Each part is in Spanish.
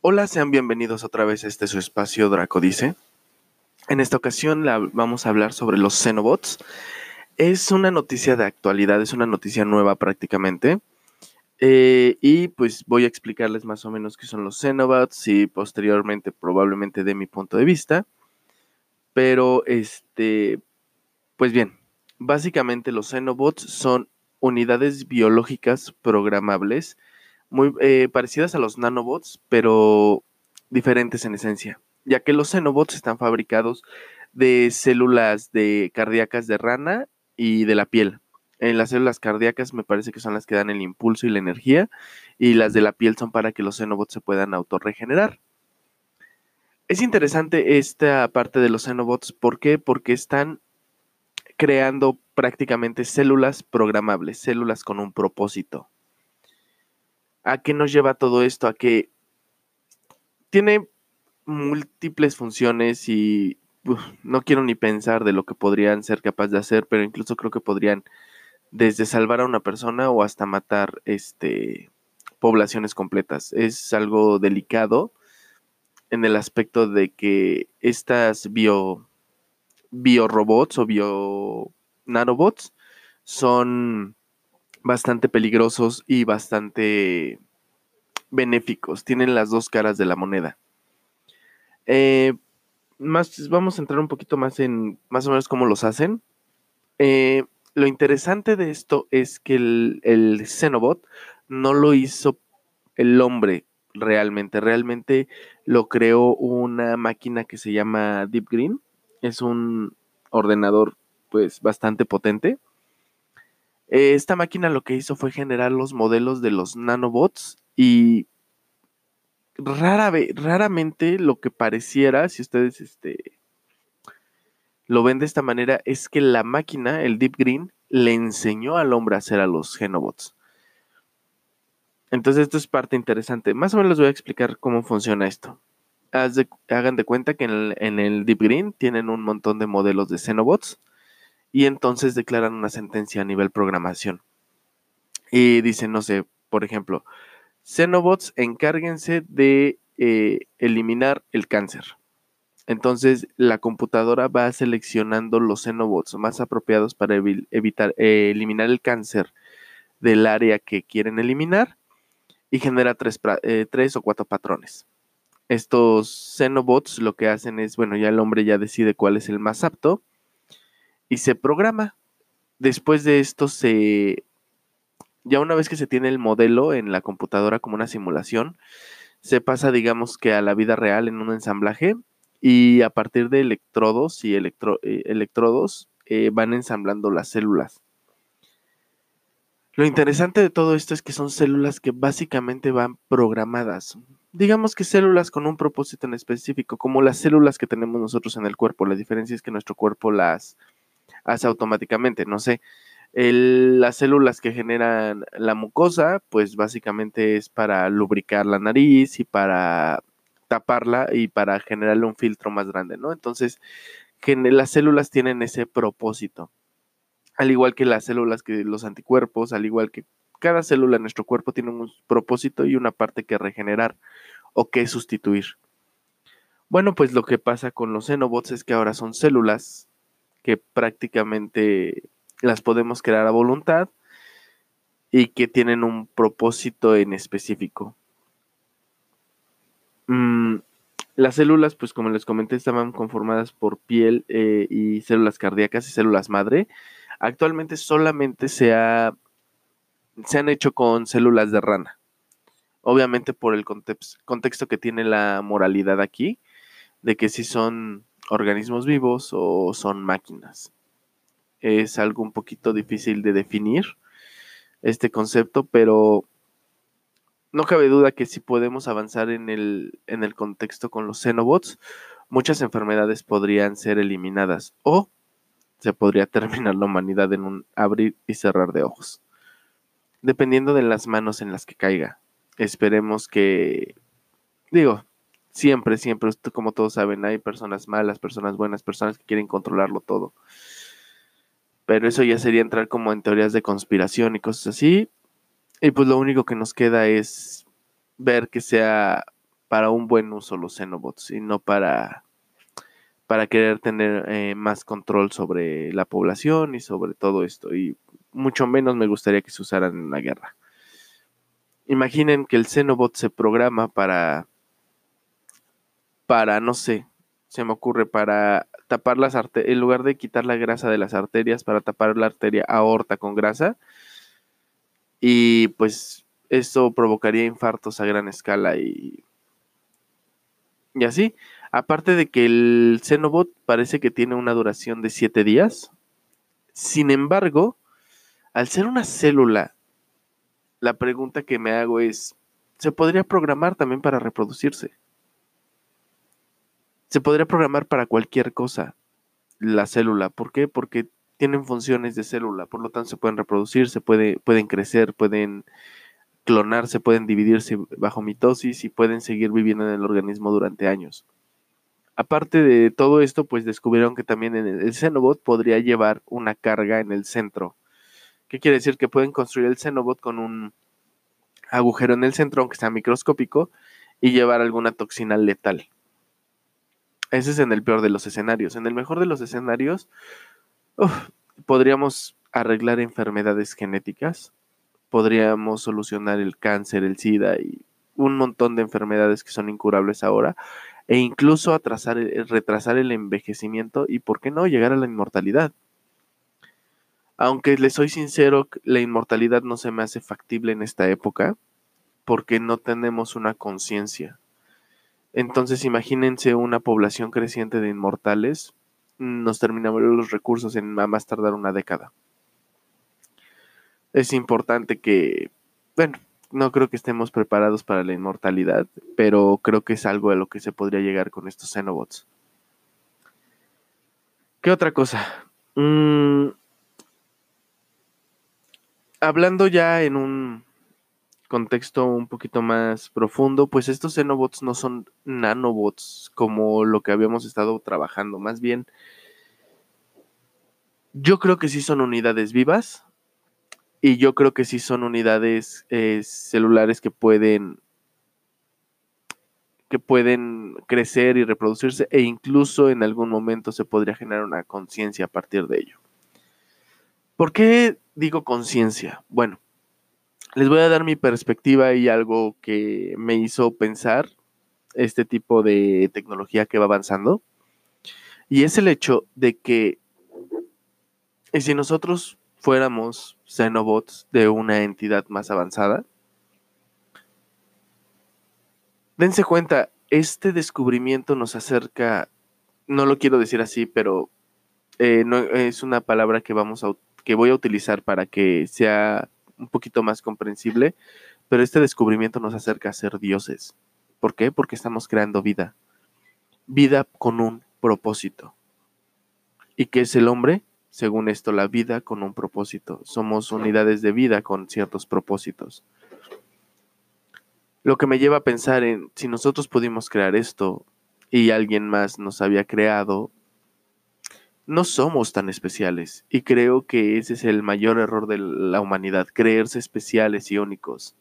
Hola, sean bienvenidos otra vez a este su espacio Draco Dice. En esta ocasión vamos a hablar sobre los Xenobots. Es una noticia de actualidad, es una noticia nueva prácticamente. Eh, y pues voy a explicarles más o menos qué son los Xenobots y posteriormente probablemente de mi punto de vista. Pero este, pues bien, básicamente los Xenobots son unidades biológicas programables muy eh, parecidas a los nanobots, pero diferentes en esencia, ya que los xenobots están fabricados de células de cardíacas de rana y de la piel. En las células cardíacas me parece que son las que dan el impulso y la energía, y las de la piel son para que los xenobots se puedan autorregenerar. Es interesante esta parte de los xenobots, ¿por qué? Porque están creando prácticamente células programables, células con un propósito. ¿A qué nos lleva todo esto? A que tiene múltiples funciones y no quiero ni pensar de lo que podrían ser capaces de hacer, pero incluso creo que podrían desde salvar a una persona o hasta matar este poblaciones completas. Es algo delicado en el aspecto de que estas bio biorobots o bio nanobots son bastante peligrosos y bastante benéficos. Tienen las dos caras de la moneda. Eh, más, vamos a entrar un poquito más en más o menos cómo los hacen. Eh, lo interesante de esto es que el, el Xenobot no lo hizo el hombre realmente. Realmente lo creó una máquina que se llama Deep Green. Es un ordenador pues bastante potente eh, esta máquina lo que hizo fue generar los modelos de los nanobots y rara raramente lo que pareciera, si ustedes este, lo ven de esta manera, es que la máquina, el Deep Green, le enseñó al hombre a hacer a los genobots. Entonces esto es parte interesante. Más o menos les voy a explicar cómo funciona esto. hagan de cuenta que en el, en el, Deep Green tienen un montón de modelos de Xenobots y entonces declaran una sentencia a nivel programación. Y dicen, no sé, por ejemplo, Xenobots encárguense de eh, eliminar el cáncer. Entonces la computadora va seleccionando los Xenobots más apropiados para evitar eh, eliminar el cáncer del área que quieren eliminar y genera tres, eh, tres, o cuatro patrones. Estos Xenobots lo que hacen es, bueno, ya el hombre ya decide cuál es el más apto y se programa. Después de esto se... Ya una vez que se tiene el modelo en la computadora como una simulación, se pasa digamos que a la vida real en un ensamblaje y a partir de electrodos y eh, electrodos eh, van ensamblando las células. Lo interesante de todo esto es que son células que básicamente van programadas. Digamos que células con un propósito en específico, como las células que tenemos nosotros en el cuerpo. La diferencia es que nuestro cuerpo las hace automáticamente. No sé, las células que generan la mucosa, pues básicamente es para lubricar la nariz y para taparla y para generarle un filtro más grande, ¿no? Entonces, las células tienen ese propósito. Al igual que las células que los anticuerpos, al igual que cada célula en nuestro cuerpo tiene un propósito y una parte que regenerar o que sustituir. Bueno, pues lo que pasa con los xenobots es que ahora son células que prácticamente las podemos crear a voluntad y que tienen un propósito en específico. Mm, las células, pues como les comenté, estaban conformadas por piel eh, y células cardíacas y células madre. Actualmente solamente se, se han hecho con células de rana. Obviamente por el contexto que tiene la moralidad aquí, de que si son organismos vivos o son máquinas. Es algo un poquito difícil de definir este concepto, pero no cabe duda que si podemos avanzar en el, en el contexto con los xenobots, muchas enfermedades podrían ser eliminadas o se podría terminar la humanidad en un abrir y cerrar de ojos. Dependiendo de las manos en las que caiga. Esperemos que, digo, Siempre, siempre, como todos saben, hay personas malas, personas buenas, personas que quieren controlarlo todo. Pero eso ya sería entrar como en teorías de conspiración y cosas así. Y pues lo único que nos queda es ver que sea para un buen uso los Xenobots y no para, para querer tener eh, más control sobre la población y sobre todo esto. Y mucho menos me gustaría que se usaran en la guerra. Imaginen que el Xenobot se programa para, para, no sé, se me ocurre, para tapar las arterias, en lugar de quitar la grasa de las arterias, para tapar la arteria aorta con grasa. Y pues eso provocaría infartos a gran escala y, y así. Aparte de que el Xenobot parece que tiene una duración de 7 días. Sin embargo, al ser una célula, la pregunta que me hago es, ¿se podría programar también para reproducirse? Se podría programar para cualquier cosa la célula. ¿Por qué? Porque tienen funciones de célula, por lo tanto se pueden reproducir, se puede, pueden crecer, pueden clonarse, pueden dividirse bajo mitosis y pueden seguir viviendo en el organismo durante años. Aparte de todo esto, pues descubrieron que también el Xenobot podría llevar una carga en el centro. ¿Qué quiere decir? Que pueden construir el Xenobot con un agujero en el centro, aunque sea microscópico, y llevar alguna toxina letal. Ese es en el peor de los escenarios. En el mejor de los escenarios, podríamos arreglar enfermedades genéticas, podríamos solucionar el cáncer, el SIDA y un montón de enfermedades que son incurables ahora, e incluso atrasar, retrasar el envejecimiento y, ¿por qué no?, llegar a la inmortalidad. Aunque les soy sincero, la inmortalidad no se me hace factible en esta época porque no tenemos una conciencia. Entonces imagínense una población creciente de inmortales, nos terminamos los recursos en más tardar una década. Es importante que, bueno, no creo que estemos preparados para la inmortalidad, pero creo que es algo a lo que se podría llegar con estos Xenobots. ¿Qué otra cosa? Mm, hablando ya en un contexto un poquito más profundo, pues estos Xenobots no son nanobots como lo que habíamos estado trabajando, más bien yo creo que sí son unidades vivas y yo creo que sí son unidades eh, celulares que pueden que pueden crecer y reproducirse e incluso en algún momento se podría generar una conciencia a partir de ello. ¿Por qué digo conciencia? Bueno, les voy a dar mi perspectiva y algo que me hizo pensar este tipo de tecnología que va avanzando. Y es el hecho de que si nosotros fuéramos Xenobots de una entidad más avanzada, dense cuenta, este descubrimiento nos acerca, no lo quiero decir así, pero eh, no, es una palabra que vamos a que voy a utilizar para que sea un poquito más comprensible, pero este descubrimiento nos acerca a ser dioses. ¿Por qué? Porque estamos creando vida. Vida con un propósito. ¿Y qué es el hombre? Según esto, la vida con un propósito. Somos unidades de vida con ciertos propósitos. Lo que me lleva a pensar en si nosotros pudimos crear esto y alguien más nos había creado, no somos tan especiales y creo que ese es el mayor error de la humanidad, creerse especiales y únicos.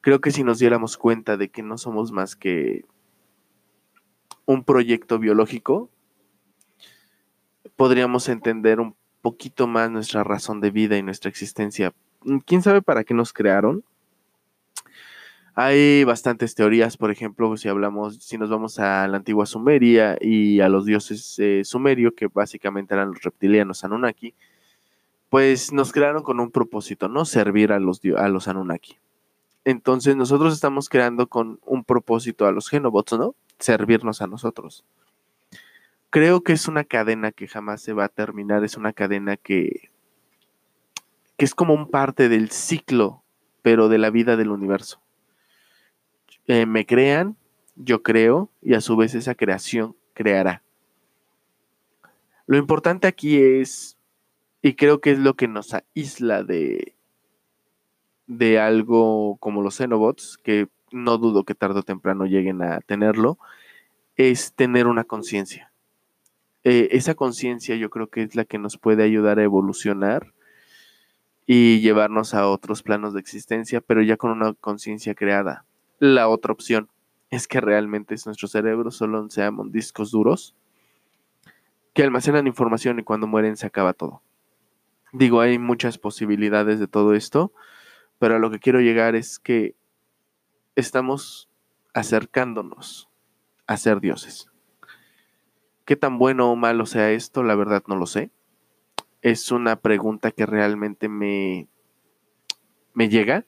Creo que si nos diéramos cuenta de que no somos más que un proyecto biológico, podríamos entender un poquito más nuestra razón de vida y nuestra existencia. ¿Quién sabe para qué nos crearon? Hay bastantes teorías, por ejemplo, si hablamos, si nos vamos a la antigua Sumeria y a los dioses eh, sumerio, que básicamente eran los reptilianos Anunnaki, pues nos crearon con un propósito, ¿no? Servir a los, a los Anunnaki. Entonces nosotros estamos creando con un propósito a los Genobots, ¿no? Servirnos a nosotros. Creo que es una cadena que jamás se va a terminar, es una cadena que, que es como un parte del ciclo, pero de la vida del universo. Eh, me crean, yo creo, y a su vez esa creación creará. Lo importante aquí es, y creo que es lo que nos aísla de, de algo como los Xenobots, que no dudo que tarde o temprano lleguen a tenerlo, es tener una conciencia. Eh, esa conciencia yo creo que es la que nos puede ayudar a evolucionar y llevarnos a otros planos de existencia, pero ya con una conciencia creada la otra opción es que realmente nuestros cerebros solo sean discos duros que almacenan información y cuando mueren se acaba todo. Digo, hay muchas posibilidades de todo esto, pero a lo que quiero llegar es que estamos acercándonos a ser dioses. ¿Qué tan bueno o malo sea esto? La verdad no lo sé. Es una pregunta que realmente me, me llega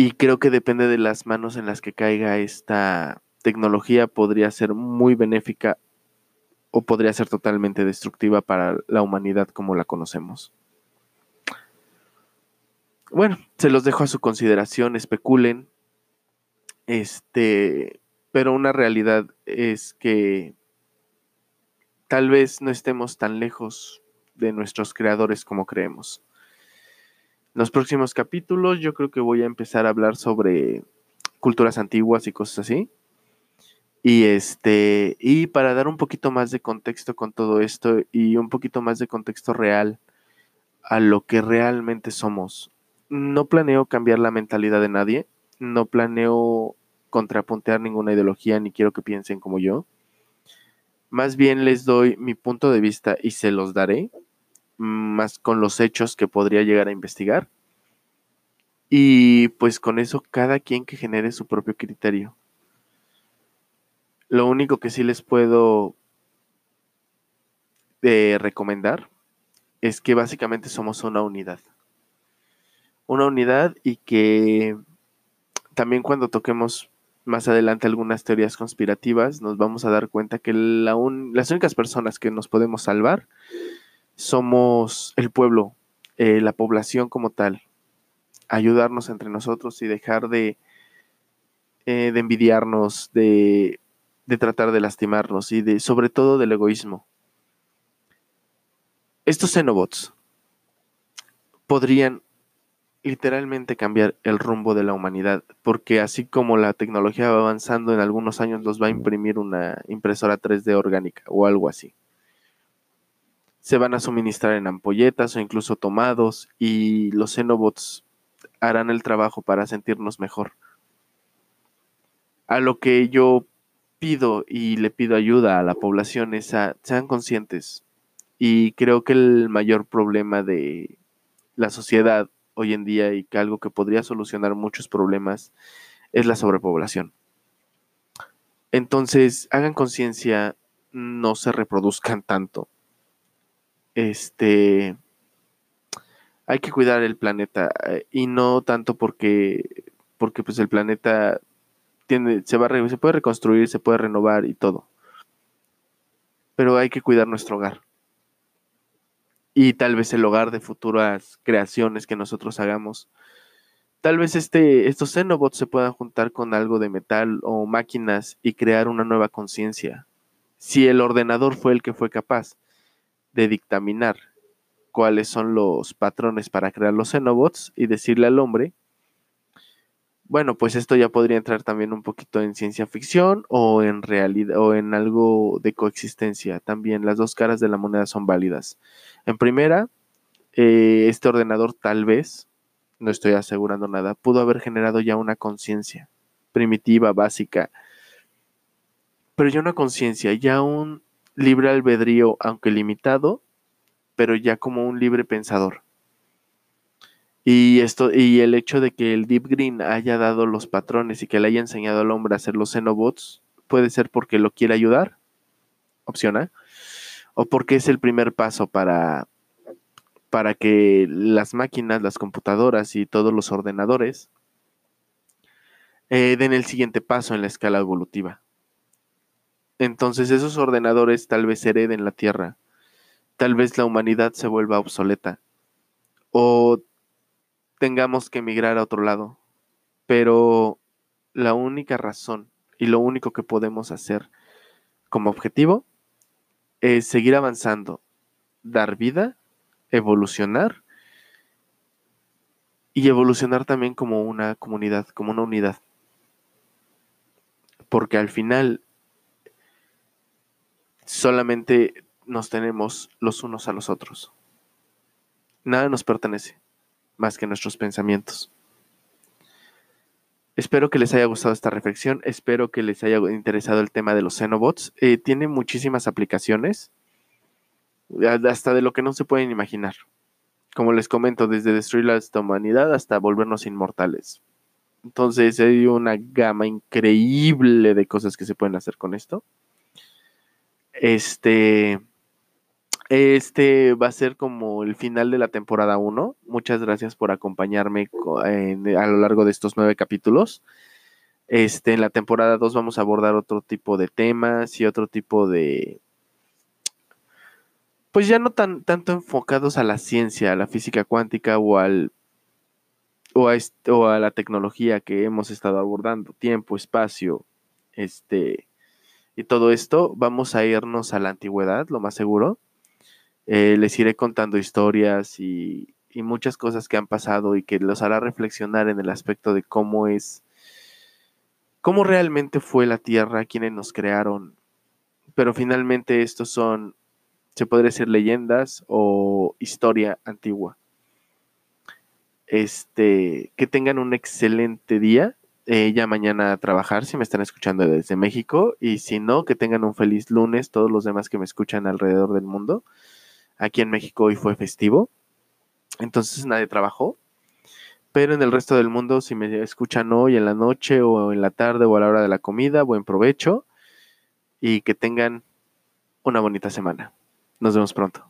y creo que depende de las manos en las que caiga esta tecnología, podría ser muy benéfica o podría ser totalmente destructiva para la humanidad como la conocemos. Bueno, se los dejo a su consideración, especulen. Este, pero una realidad es que tal vez no estemos tan lejos de nuestros creadores como creemos los próximos capítulos yo creo que voy a empezar a hablar sobre culturas antiguas y cosas así. Y este, y para dar un poquito más de contexto con todo esto y un poquito más de contexto real a lo que realmente somos. No planeo cambiar la mentalidad de nadie, no planeo contrapuntear ninguna ideología ni quiero que piensen como yo. Más bien les doy mi punto de vista y se los daré más con los hechos que podría llegar a investigar. Y pues con eso cada quien que genere su propio criterio. Lo único que sí les puedo eh, recomendar es que básicamente somos una unidad. Una unidad y que también cuando toquemos más adelante algunas teorías conspirativas nos vamos a dar cuenta que la las únicas personas que nos podemos salvar somos el pueblo, eh, la población como tal, ayudarnos entre nosotros y dejar de, eh, envidiarnos, de, de tratar de lastimarnos y de, sobre todo del egoísmo. Estos Xenobots podrían literalmente cambiar el rumbo de la humanidad, porque así como la tecnología va avanzando, en algunos años los va a imprimir una impresora 3D orgánica o algo así se van a suministrar en ampolletas o incluso tomados y los Xenobots harán el trabajo para sentirnos mejor. A lo que yo pido y le pido ayuda a la población es a sean conscientes. Y creo que el mayor problema de la sociedad hoy en día y que algo que podría solucionar muchos problemas es la sobrepoblación. Entonces, hagan conciencia, no se reproduzcan tanto este, hay que cuidar el planeta eh, y no tanto porque, porque pues el planeta tiene, se, va se puede reconstruir, se puede renovar y todo. Pero hay que cuidar nuestro hogar. Y tal vez el hogar de futuras creaciones que nosotros hagamos. Tal vez este, estos Xenobots se puedan juntar con algo de metal o máquinas y crear una nueva conciencia. Si el ordenador fue el que fue capaz de dictaminar cuáles son los patrones para crear los Xenobots y decirle al hombre, bueno, pues esto ya podría entrar también un poquito en ciencia ficción o en realidad o en algo de coexistencia. También las dos caras de la moneda son válidas. En primera, eh, este ordenador tal vez, no estoy asegurando nada, pudo haber generado ya una conciencia primitiva, básica, pero ya una conciencia, ya un libre albedrío, aunque limitado, pero ya como un libre pensador. Y esto, y el hecho de que el Deep Green haya dado los patrones y que le haya enseñado al hombre a hacer los Xenobots, puede ser porque lo quiere ayudar, opción A, o porque es el primer paso para, para que las máquinas, las computadoras y todos los ordenadores eh, den el siguiente paso en la escala evolutiva. Entonces esos ordenadores tal vez hereden la Tierra, tal vez la humanidad se vuelva obsoleta o tengamos que emigrar a otro lado. Pero la única razón y lo único que podemos hacer como objetivo es seguir avanzando, dar vida, evolucionar y evolucionar también como una comunidad, como una unidad. Porque al final solamente nos tenemos los unos a los otros. Nada nos pertenece más que nuestros pensamientos. Espero que les haya gustado esta reflexión, espero que les haya interesado el tema de los Xenobots. Eh, tiene muchísimas aplicaciones, hasta de lo que no se pueden imaginar. Como les comento, desde destruir la humanidad hasta volvernos inmortales. Entonces hay una gama increíble de cosas que se pueden hacer con esto. Este, este va a ser como el final de la temporada 1. Muchas gracias por acompañarme a lo largo de estos nueve capítulos. Este, en la temporada 2 vamos a abordar otro tipo de temas y otro tipo de... Pues ya no tan, tanto enfocados a la ciencia, a la física cuántica o al o a, o a la tecnología que hemos estado abordando, tiempo, espacio, este, y todo esto, vamos a irnos a la antigüedad, lo más seguro. Eh, les iré contando historias y, muchas cosas que han pasado y que los hará reflexionar en el aspecto de cómo es, cómo realmente fue la Tierra, quienes nos crearon. Pero finalmente estos son, se podría decir, leyendas o historia antigua. Este, que tengan un excelente día. Ya mañana a trabajar si me están escuchando desde México y si no, que tengan un feliz lunes todos los demás que me escuchan alrededor del mundo. Aquí en México hoy fue festivo, entonces nadie trabajó, pero en el resto del mundo si me escuchan hoy en la noche o en la tarde o a la hora de la comida, buen provecho y que tengan una bonita semana. Nos vemos pronto.